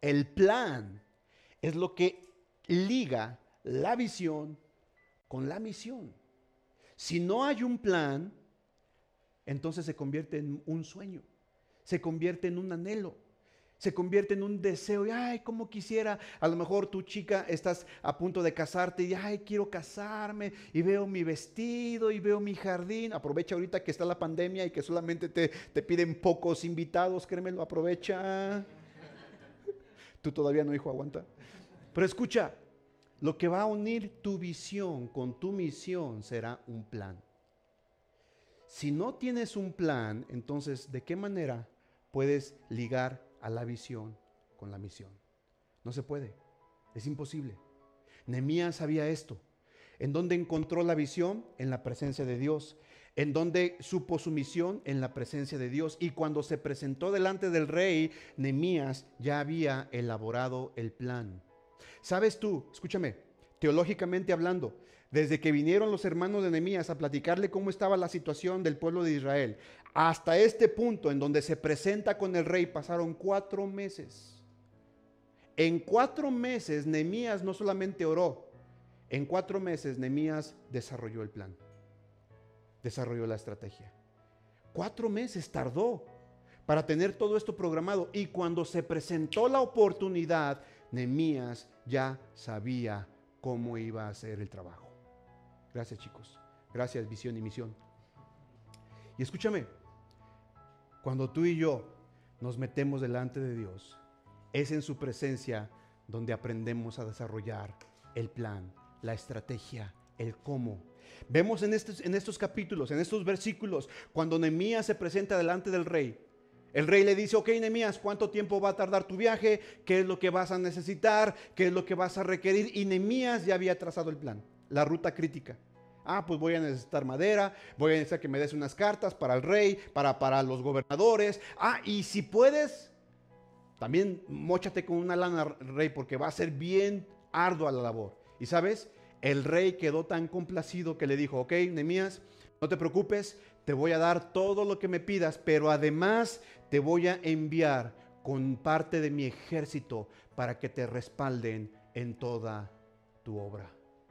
El plan es lo que liga la visión con la misión. Si no hay un plan, entonces se convierte en un sueño, se convierte en un anhelo, se convierte en un deseo. Y, ay, como quisiera. A lo mejor tu chica estás a punto de casarte y, ay, quiero casarme y veo mi vestido y veo mi jardín. Aprovecha ahorita que está la pandemia y que solamente te, te piden pocos invitados, créemelo, aprovecha. Tú todavía no, hijo, aguanta. Pero escucha, lo que va a unir tu visión con tu misión será un plan. Si no tienes un plan, entonces, ¿de qué manera puedes ligar a la visión con la misión? No se puede. Es imposible. Nemías sabía esto. ¿En dónde encontró la visión? En la presencia de Dios. ¿En dónde supo su misión? En la presencia de Dios. Y cuando se presentó delante del rey, Nemías ya había elaborado el plan. ¿Sabes tú? Escúchame, teológicamente hablando, desde que vinieron los hermanos de Nehemías a platicarle cómo estaba la situación del pueblo de Israel, hasta este punto en donde se presenta con el rey, pasaron cuatro meses. En cuatro meses Nehemías no solamente oró, en cuatro meses Nehemías desarrolló el plan, desarrolló la estrategia. Cuatro meses tardó para tener todo esto programado y cuando se presentó la oportunidad, Nehemías ya sabía cómo iba a hacer el trabajo. Gracias chicos. Gracias visión y misión. Y escúchame, cuando tú y yo nos metemos delante de Dios, es en su presencia donde aprendemos a desarrollar el plan, la estrategia, el cómo. Vemos en estos, en estos capítulos, en estos versículos, cuando Nehemías se presenta delante del rey, el rey le dice, ok, Nehemías, ¿cuánto tiempo va a tardar tu viaje? ¿Qué es lo que vas a necesitar? ¿Qué es lo que vas a requerir? Y Nehemías ya había trazado el plan la ruta crítica. Ah, pues voy a necesitar madera, voy a necesitar que me des unas cartas para el rey, para, para los gobernadores. Ah, y si puedes, también mochate con una lana, rey, porque va a ser bien ardua la labor. Y sabes, el rey quedó tan complacido que le dijo, ok, Nemías, no te preocupes, te voy a dar todo lo que me pidas, pero además te voy a enviar con parte de mi ejército para que te respalden en toda tu obra.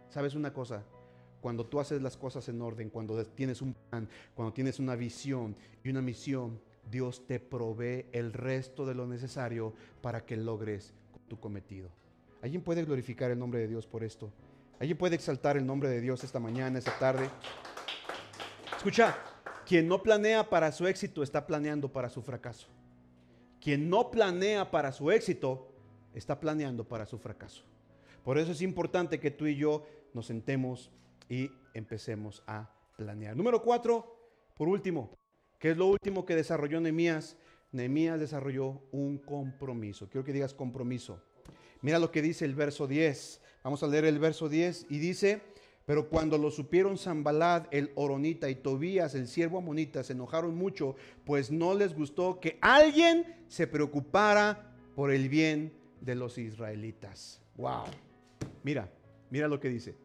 ¿Sabes una cosa? Cuando tú haces las cosas en orden, cuando tienes un plan, cuando tienes una visión y una misión, Dios te provee el resto de lo necesario para que logres tu cometido. ¿Alguien puede glorificar el nombre de Dios por esto? ¿Alguien puede exaltar el nombre de Dios esta mañana, esta tarde? Escucha, quien no planea para su éxito está planeando para su fracaso. Quien no planea para su éxito está planeando para su fracaso. Por eso es importante que tú y yo nos sentemos y empecemos a planear. Número cuatro, por último, ¿qué es lo último que desarrolló Nehemías? Nehemías desarrolló un compromiso. Quiero que digas compromiso. Mira lo que dice el verso 10. Vamos a leer el verso 10 y dice, pero cuando lo supieron Zambalad, el Oronita y Tobías, el siervo amonita, se enojaron mucho, pues no les gustó que alguien se preocupara por el bien de los israelitas. Wow. Mira, mira lo que dice.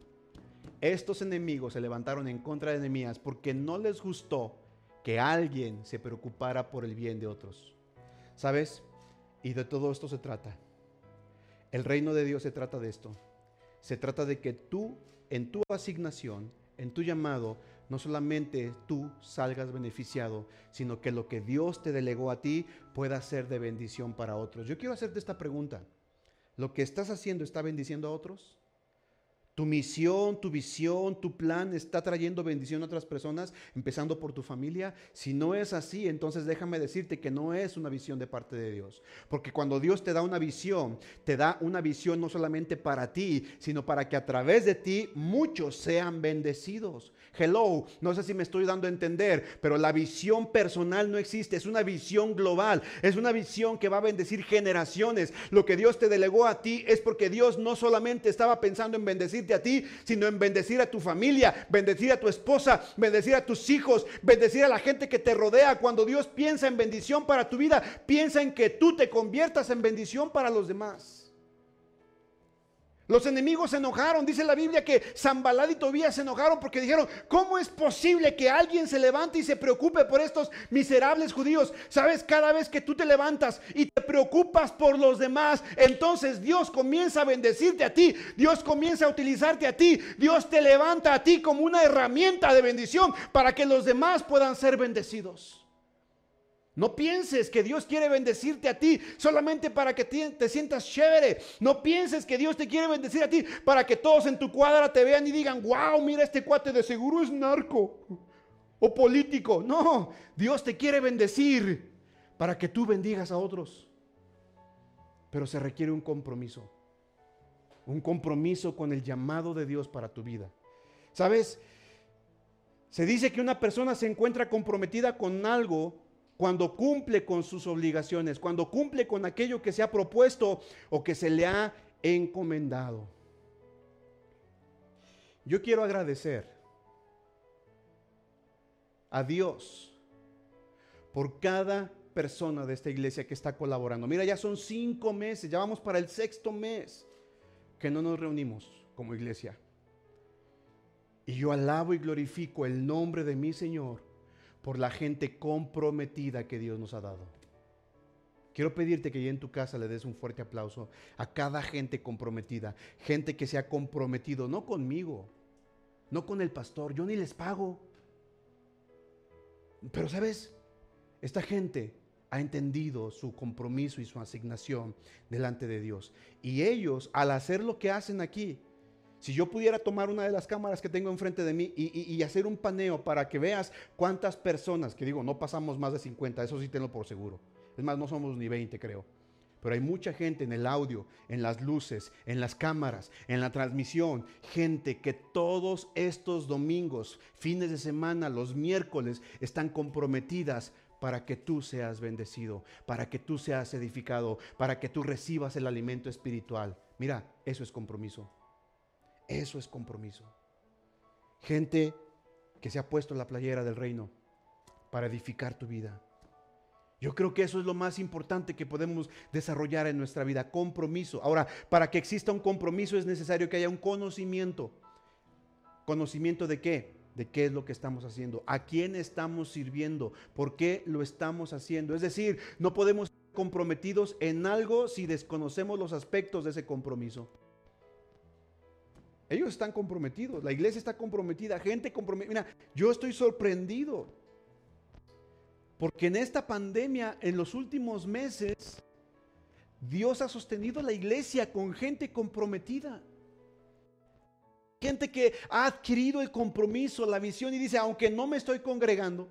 Estos enemigos se levantaron en contra de Nehemías porque no les gustó que alguien se preocupara por el bien de otros. ¿Sabes? Y de todo esto se trata. El reino de Dios se trata de esto. Se trata de que tú, en tu asignación, en tu llamado, no solamente tú salgas beneficiado, sino que lo que Dios te delegó a ti pueda ser de bendición para otros. Yo quiero hacerte esta pregunta. ¿Lo que estás haciendo está bendiciendo a otros? Tu misión, tu visión, tu plan está trayendo bendición a otras personas, empezando por tu familia. Si no es así, entonces déjame decirte que no es una visión de parte de Dios. Porque cuando Dios te da una visión, te da una visión no solamente para ti, sino para que a través de ti muchos sean bendecidos. Hello, no sé si me estoy dando a entender, pero la visión personal no existe, es una visión global, es una visión que va a bendecir generaciones. Lo que Dios te delegó a ti es porque Dios no solamente estaba pensando en bendecir a ti, sino en bendecir a tu familia, bendecir a tu esposa, bendecir a tus hijos, bendecir a la gente que te rodea. Cuando Dios piensa en bendición para tu vida, piensa en que tú te conviertas en bendición para los demás. Los enemigos se enojaron. Dice la Biblia que Zambalad y Tobías se enojaron porque dijeron, ¿cómo es posible que alguien se levante y se preocupe por estos miserables judíos? Sabes, cada vez que tú te levantas y te preocupas por los demás, entonces Dios comienza a bendecirte a ti. Dios comienza a utilizarte a ti. Dios te levanta a ti como una herramienta de bendición para que los demás puedan ser bendecidos. No pienses que Dios quiere bendecirte a ti solamente para que te, sientas chévere. No pienses que Dios te quiere bendecir a ti para que todos en tu cuadra te vean y digan, wow, mira este cuate de seguro es narco o político. No, Dios te quiere bendecir para que tú bendigas a otros. Pero se requiere un compromiso. Un compromiso con el llamado de Dios para tu vida. ¿Sabes? Se dice que una persona se encuentra comprometida con algo cuando cumple con sus obligaciones, cuando cumple con aquello que se ha propuesto o que se le ha encomendado. Yo quiero agradecer a Dios por cada persona de esta iglesia que está colaborando. Mira, ya son cinco meses, ya vamos para el sexto mes que no nos reunimos como iglesia. Y yo alabo y glorifico el nombre de mi Señor por la gente comprometida que Dios nos ha dado. Quiero pedirte que ya en tu casa le des un fuerte aplauso a cada gente comprometida, gente que se ha comprometido, no conmigo, no con el pastor, yo ni les pago. Pero sabes, esta gente ha entendido su compromiso y su asignación delante de Dios. Y ellos, al hacer lo que hacen aquí, si yo pudiera tomar una de las cámaras que tengo enfrente de mí y, hacer un paneo para que veas cuántas personas, que digo, no pasamos más de 50, eso sí tengo por seguro. Es más, no somos ni 20 creo. Pero hay mucha gente en el audio, en las luces, en las cámaras, en la transmisión. Gente que todos estos domingos, fines de semana, los miércoles, están comprometidas para que tú seas bendecido, para que tú seas edificado, para que tú recibas el alimento espiritual. Mira, eso es compromiso. Eso es compromiso. Gente que se ha puesto la playera del reino para edificar tu vida. Yo creo que eso es lo más importante que podemos desarrollar en nuestra vida, compromiso. Ahora, para que exista un compromiso es necesario que haya un conocimiento. ¿Conocimiento de qué? De qué es lo que estamos haciendo, a quién estamos sirviendo, por qué lo estamos haciendo. Es decir, no podemos estar comprometidos en algo si desconocemos los aspectos de ese compromiso. Ellos están comprometidos, la iglesia está comprometida, gente comprometida. Mira, yo estoy sorprendido. Porque en esta pandemia, en los últimos meses, Dios ha sostenido la iglesia con gente comprometida. Gente que ha adquirido el compromiso, la visión y dice, aunque no me estoy congregando,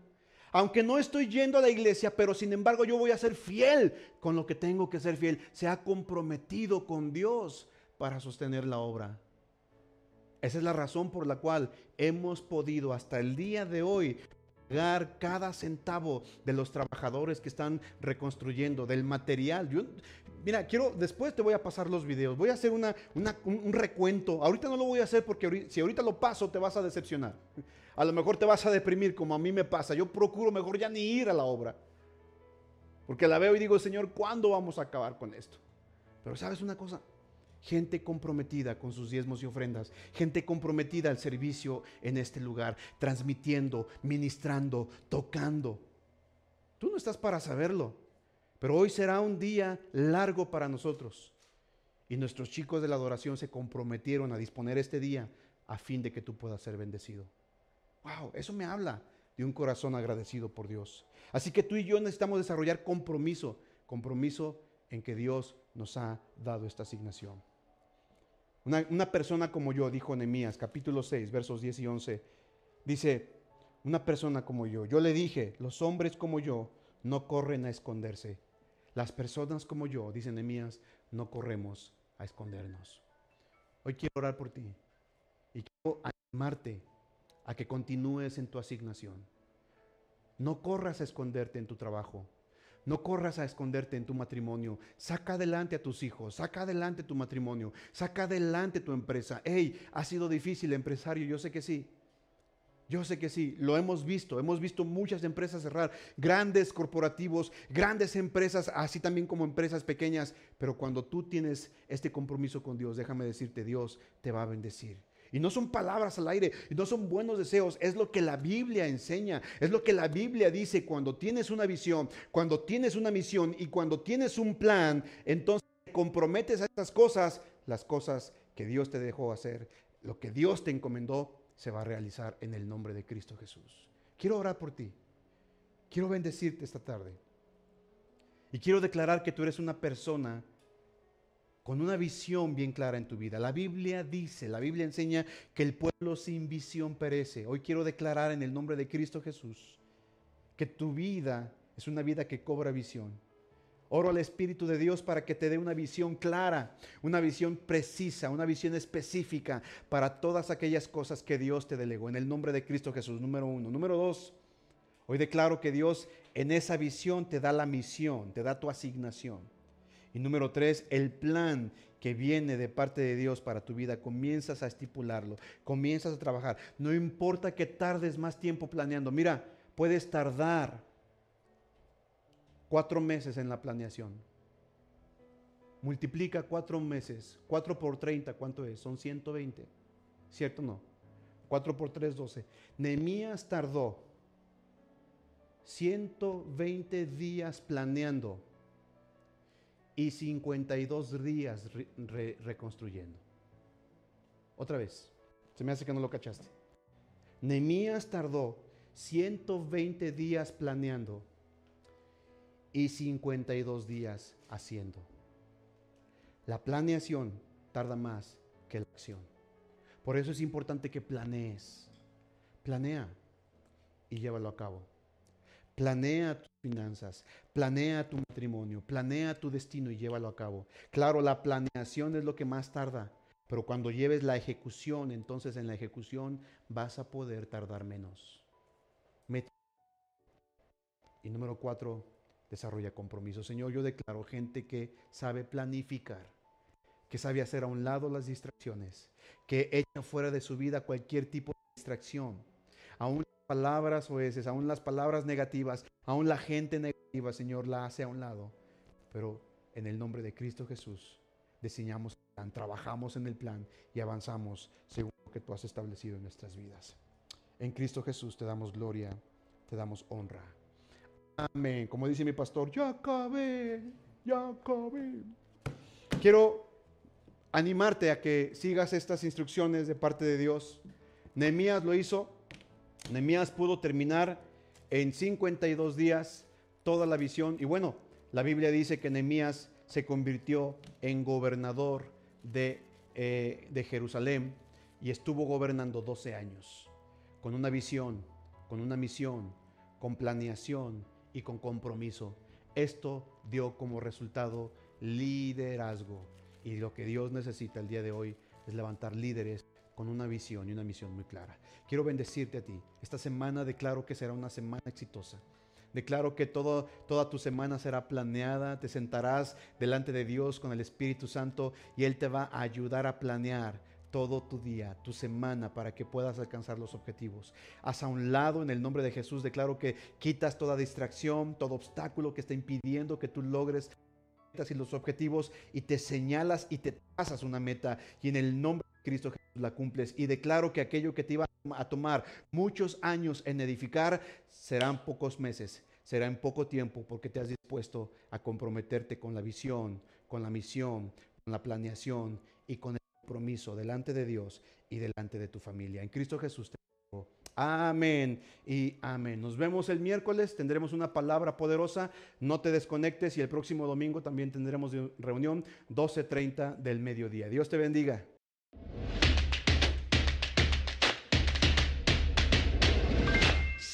aunque no estoy yendo a la iglesia, pero sin embargo yo voy a ser fiel con lo que tengo que ser fiel. Se ha comprometido con Dios para sostener la obra. Esa es la razón por la cual hemos podido hasta el día de hoy pagar cada centavo de los trabajadores que están reconstruyendo, del material. Yo, mira, quiero, después te voy a pasar los videos, voy a hacer una, un, recuento. Ahorita no lo voy a hacer porque si ahorita lo paso te vas a decepcionar. A lo mejor te vas a deprimir como a mí me pasa. Yo procuro mejor ya ni ir a la obra. Porque la veo y digo, Señor, ¿cuándo vamos a acabar con esto? Pero sabes una cosa, gente comprometida con sus diezmos y ofrendas, gente comprometida al servicio en este lugar, transmitiendo, ministrando, tocando. Tú no estás para saberlo, pero hoy será un día largo para nosotros. Y nuestros chicos de la adoración se comprometieron a disponer este día a fin de que tú puedas ser bendecido. Wow, eso me habla de un corazón agradecido por Dios. Así que tú y yo necesitamos desarrollar compromiso, compromiso en que Dios nos ha dado esta asignación. Una, persona como yo, dijo Nehemías, capítulo 6, versos 10 y 11, dice, una persona como yo, yo le dije, los hombres como yo no corren a esconderse. Las personas como yo, dice Nehemías, no corremos a escondernos. Hoy quiero orar por ti y quiero animarte a que continúes en tu asignación. No corras a esconderte en tu trabajo. No corras a esconderte en tu matrimonio. Saca adelante a tus hijos. Saca adelante tu matrimonio. Saca adelante tu empresa. Hey, ha sido difícil, empresario. Yo sé que sí. Yo sé que sí, lo hemos visto, hemos visto muchas empresas cerrar, grandes corporativos, grandes empresas, así también como empresas pequeñas, pero cuando tú tienes este compromiso con Dios, déjame decirte, Dios te va a bendecir. Y no son palabras al aire, y no son buenos deseos, es lo que la Biblia enseña, es lo que la Biblia dice cuando tienes una visión, cuando tienes una misión y cuando tienes un plan, entonces te comprometes a estas cosas, las cosas que Dios te dejó hacer, lo que Dios te encomendó, se va a realizar en el nombre de Cristo Jesús. Quiero orar por ti. Quiero bendecirte esta tarde. Y quiero declarar que tú eres una persona con una visión bien clara en tu vida. La Biblia dice, la Biblia enseña que el pueblo sin visión perece. Hoy quiero declarar en el nombre de Cristo Jesús que tu vida es una vida que cobra visión Oro al Espíritu de Dios para que te dé una visión clara, una visión precisa, una visión específica para todas aquellas cosas que Dios te delegó. En el nombre de Cristo Jesús, número uno. Número dos, hoy declaro que Dios en esa visión te da la misión, te da tu asignación. Y número tres, el plan que viene de parte de Dios para tu vida, comienzas a estipularlo, comienzas a trabajar. No importa que tardes más tiempo planeando. Mira, puedes tardar Cuatro meses en la planeación. Multiplica cuatro meses. Cuatro por treinta, ¿cuánto es? Son 120. ¿Cierto o no? Cuatro por tres, doce. Nehemías tardó 120 días planeando y 52 días reconstruyendo. Otra vez, se me hace que no lo cachaste. Nehemías tardó 120 días planeando y 52 días haciendo. La planeación tarda más que la acción. Por eso es importante que planees. Planea y llévalo a cabo. Planea tus finanzas, planea tu matrimonio, planea tu destino y llévalo a cabo. Claro, la planeación es lo que más tarda, pero cuando lleves la ejecución, entonces en la ejecución vas a poder tardar menos. Y número cuatro, desarrolla compromiso. Señor, yo declaro gente que sabe planificar, que sabe hacer a un lado las distracciones, que echa fuera de su vida cualquier tipo de distracción, palabras oeces, aún las palabras negativas, aún la gente negativa, Señor, la hace a un lado. Pero en el nombre de Cristo Jesús, diseñamos el plan, trabajamos en el plan y avanzamos según lo que tú has establecido en nuestras vidas. En Cristo Jesús te damos gloria, te damos honra. Amén. Como dice mi pastor, ya acabé, ya acabé. Quiero animarte a que sigas estas instrucciones de parte de Dios. Nehemías lo hizo. Nehemías pudo terminar en 52 días toda la visión. Y bueno, la Biblia dice que Nehemías se convirtió en gobernador de, eh, de Jerusalén y estuvo gobernando 12 años con una visión, con una misión, con planeación y con compromiso. Esto dio como resultado liderazgo. Y lo que Dios necesita el día de hoy es levantar líderes con una visión y una misión muy clara. Quiero bendecirte a ti. Esta semana declaro que será una semana exitosa. Declaro que toda tu semana será planeada. Te sentarás delante de Dios con el Espíritu Santo y Él te va a ayudar a planear todo tu día, tu semana, para que puedas alcanzar los objetivos. Haz a un lado en el nombre de Jesús. Declaro que quitas toda distracción, todo obstáculo que está impidiendo que tú logres y los objetivos y te señalas y te pasas una meta y en el nombre Cristo Jesús la cumples y declaro que aquello que te iba a tomar muchos años en edificar serán pocos meses, será en poco tiempo porque te has dispuesto a comprometerte con la visión, con la misión, con la planeación y con el compromiso delante de Dios y delante de tu familia. En Cristo Jesús te digo, amén y amén. Nos vemos el miércoles, tendremos una palabra poderosa, no te desconectes y el próximo domingo también tendremos reunión 12.30 del mediodía. Dios te bendiga.